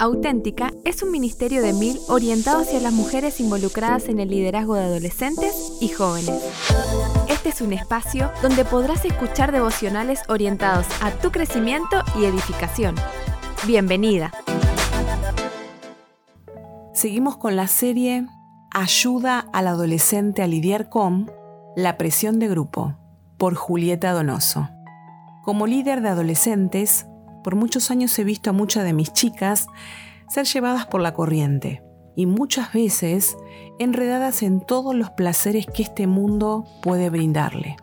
Auténtica es un ministerio de mil orientado hacia las mujeres involucradas en el liderazgo de adolescentes y jóvenes. Este es un espacio donde podrás escuchar devocionales orientados a tu crecimiento y edificación. Bienvenida. Seguimos con la serie Ayuda al adolescente a lidiar con la presión de grupo por Julieta Donoso. Como líder de adolescentes, por muchos años he visto a muchas de mis chicas ser llevadas por la corriente y muchas veces enredadas en todos los placeres que este mundo puede brindarle.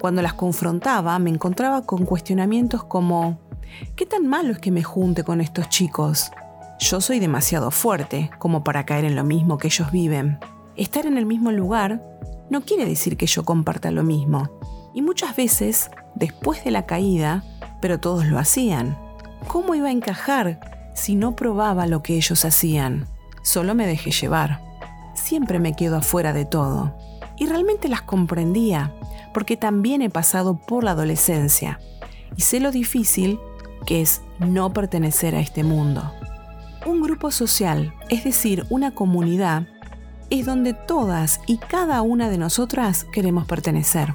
Cuando las confrontaba me encontraba con cuestionamientos como, ¿qué tan malo es que me junte con estos chicos? Yo soy demasiado fuerte como para caer en lo mismo que ellos viven. Estar en el mismo lugar no quiere decir que yo comparta lo mismo. Y muchas veces, después de la caída, pero todos lo hacían. ¿Cómo iba a encajar si no probaba lo que ellos hacían? Solo me dejé llevar. Siempre me quedo afuera de todo. Y realmente las comprendía, porque también he pasado por la adolescencia y sé lo difícil que es no pertenecer a este mundo. Un grupo social, es decir, una comunidad, es donde todas y cada una de nosotras queremos pertenecer.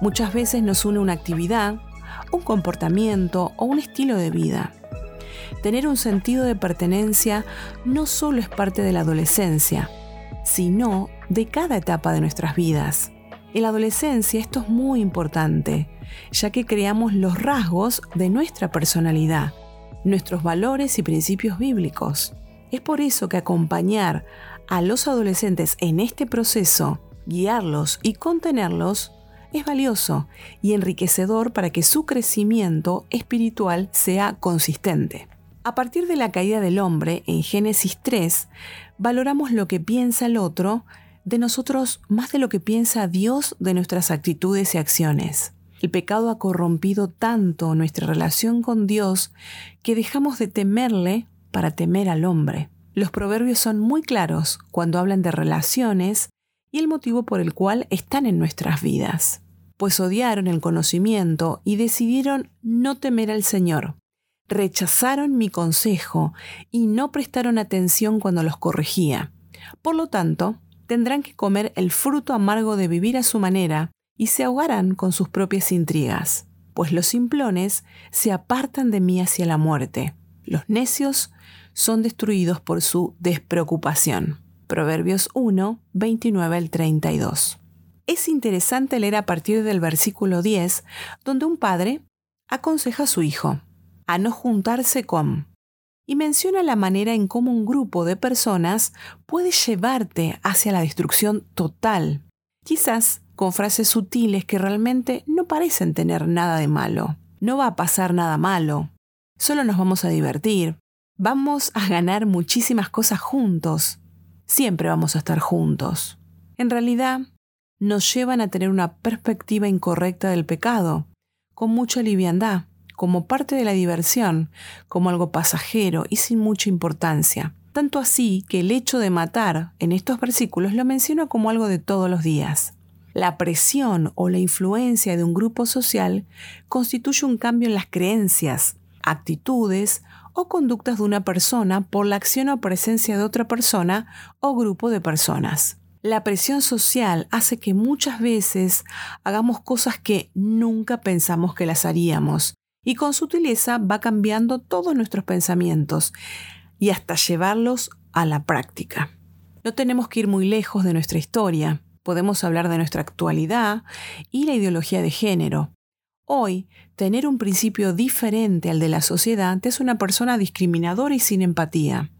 Muchas veces nos une una actividad, un comportamiento o un estilo de vida. Tener un sentido de pertenencia no solo es parte de la adolescencia, sino de cada etapa de nuestras vidas. En la adolescencia esto es muy importante, ya que creamos los rasgos de nuestra personalidad, nuestros valores y principios bíblicos. Es por eso que acompañar a los adolescentes en este proceso, guiarlos y contenerlos, es valioso y enriquecedor para que su crecimiento espiritual sea consistente. A partir de la caída del hombre en Génesis 3, valoramos lo que piensa el otro de nosotros más de lo que piensa Dios de nuestras actitudes y acciones. El pecado ha corrompido tanto nuestra relación con Dios que dejamos de temerle para temer al hombre. Los proverbios son muy claros cuando hablan de relaciones y el motivo por el cual están en nuestras vidas, pues odiaron el conocimiento y decidieron no temer al Señor. Rechazaron mi consejo y no prestaron atención cuando los corregía. Por lo tanto, tendrán que comer el fruto amargo de vivir a su manera y se ahogarán con sus propias intrigas, pues los simplones se apartan de mí hacia la muerte. Los necios son destruidos por su despreocupación. Proverbios 1, 29 al 32. Es interesante leer a partir del versículo 10, donde un padre aconseja a su hijo a no juntarse con y menciona la manera en cómo un grupo de personas puede llevarte hacia la destrucción total, quizás con frases sutiles que realmente no parecen tener nada de malo. No va a pasar nada malo, solo nos vamos a divertir, vamos a ganar muchísimas cosas juntos, siempre vamos a estar juntos. En realidad, nos llevan a tener una perspectiva incorrecta del pecado, con mucha liviandad, como parte de la diversión, como algo pasajero y sin mucha importancia. Tanto así que el hecho de matar en estos versículos lo menciona como algo de todos los días. La presión o la influencia de un grupo social constituye un cambio en las creencias, actitudes o conductas de una persona por la acción o presencia de otra persona o grupo de personas. La presión social hace que muchas veces hagamos cosas que nunca pensamos que las haríamos y con sutileza va cambiando todos nuestros pensamientos y hasta llevarlos a la práctica. No tenemos que ir muy lejos de nuestra historia, podemos hablar de nuestra actualidad y la ideología de género, Hoy, tener un principio diferente al de la sociedad es una persona discriminadora y sin empatía.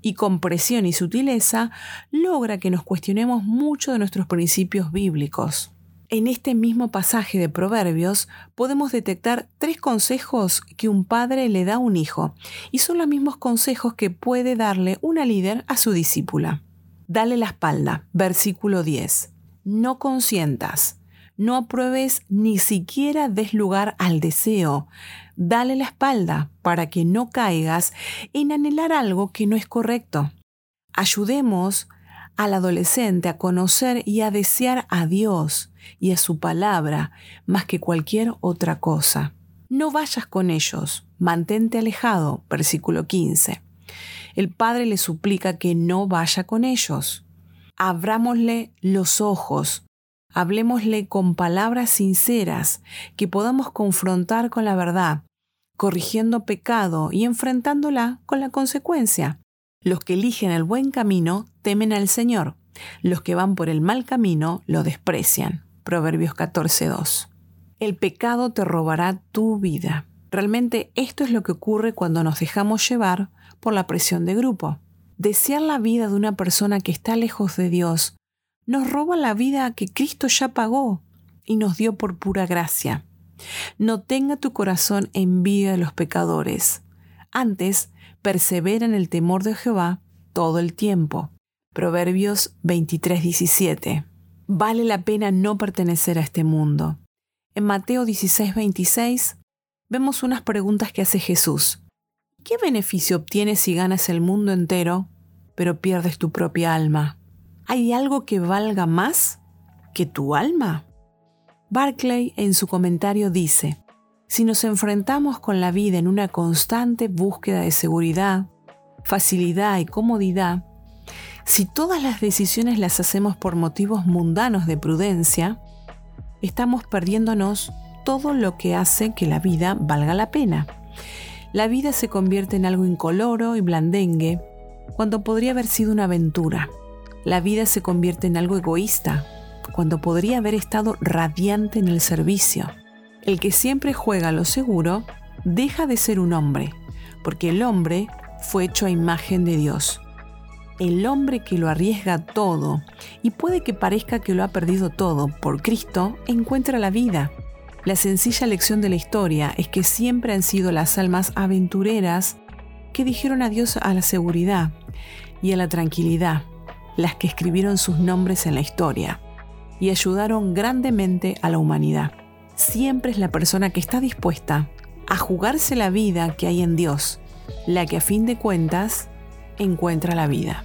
Y con presión y sutileza logra que nos cuestionemos mucho de nuestros principios bíblicos. En este mismo pasaje de Proverbios podemos detectar tres consejos que un padre le da a un hijo, y son los mismos consejos que puede darle una líder a su discípula. Dale la espalda, versículo 10. No consientas no apruebes ni siquiera des lugar al deseo. Dale la espalda para que no caigas en anhelar algo que no es correcto. Ayudemos al adolescente a conocer y a desear a Dios y a su palabra más que cualquier otra cosa. no vayas con ellos, mantente alejado, versículo 15. El padre le suplica que no vaya con ellos. Abrámosle los ojos, hablemosle con palabras sinceras, que podamos confrontar con la verdad, corrigiendo pecado y enfrentándola con la consecuencia. Los que eligen el buen camino temen al Señor, los que van por el mal camino lo desprecian. Proverbios 14.2. El pecado te robará tu vida. Realmente esto es lo que ocurre cuando nos dejamos llevar por la presión de grupo. Desear la vida de una persona que está lejos de Dios nos roba la vida que Cristo ya pagó y nos dio por pura gracia. No tenga tu corazón envidia de los pecadores. Antes, persevera en el temor de Jehová todo el tiempo. Proverbios 23:17. Vale la pena no pertenecer a este mundo. En Mateo 16:26 vemos unas preguntas que hace Jesús. ¿Qué beneficio obtienes si ganas el mundo entero, pero pierdes tu propia alma? ¿Hay algo que valga más que tu alma? Barclay en su comentario dice, si nos enfrentamos con la vida en una constante búsqueda de seguridad, facilidad y comodidad, si todas las decisiones las hacemos por motivos mundanos de prudencia, estamos perdiéndonos todo lo que hace que la vida valga la pena. La vida se convierte en algo incoloro y blandengue cuando podría haber sido una aventura. La vida se convierte en algo egoísta cuando podría haber estado radiante en el servicio. El que siempre juega lo seguro deja de ser un hombre, porque el hombre fue hecho a imagen de Dios. El hombre que lo arriesga todo y puede que parezca que lo ha perdido todo por Cristo encuentra la vida. La sencilla lección de la historia es que siempre han sido las almas aventureras que dijeron adiós a la seguridad y a la tranquilidad, las que escribieron sus nombres en la historia y ayudaron grandemente a la humanidad. Siempre es la persona que está dispuesta a jugarse la vida que hay en Dios, la que a fin de cuentas encuentra la vida.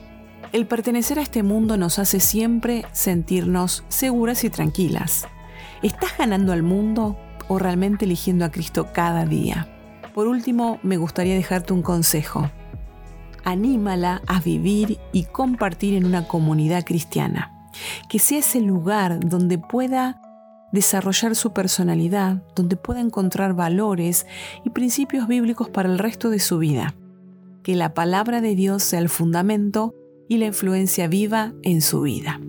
El pertenecer a este mundo nos hace siempre sentirnos seguras y tranquilas. ¿Estás ganando al mundo o realmente eligiendo a Cristo cada día? Por último, me gustaría dejarte un consejo. Anímala a vivir y compartir en una comunidad cristiana que sea ese lugar donde pueda desarrollar su personalidad, donde pueda encontrar valores y principios bíblicos para el resto de su vida. Que la palabra de Dios sea el fundamento y la influencia viva en su vida.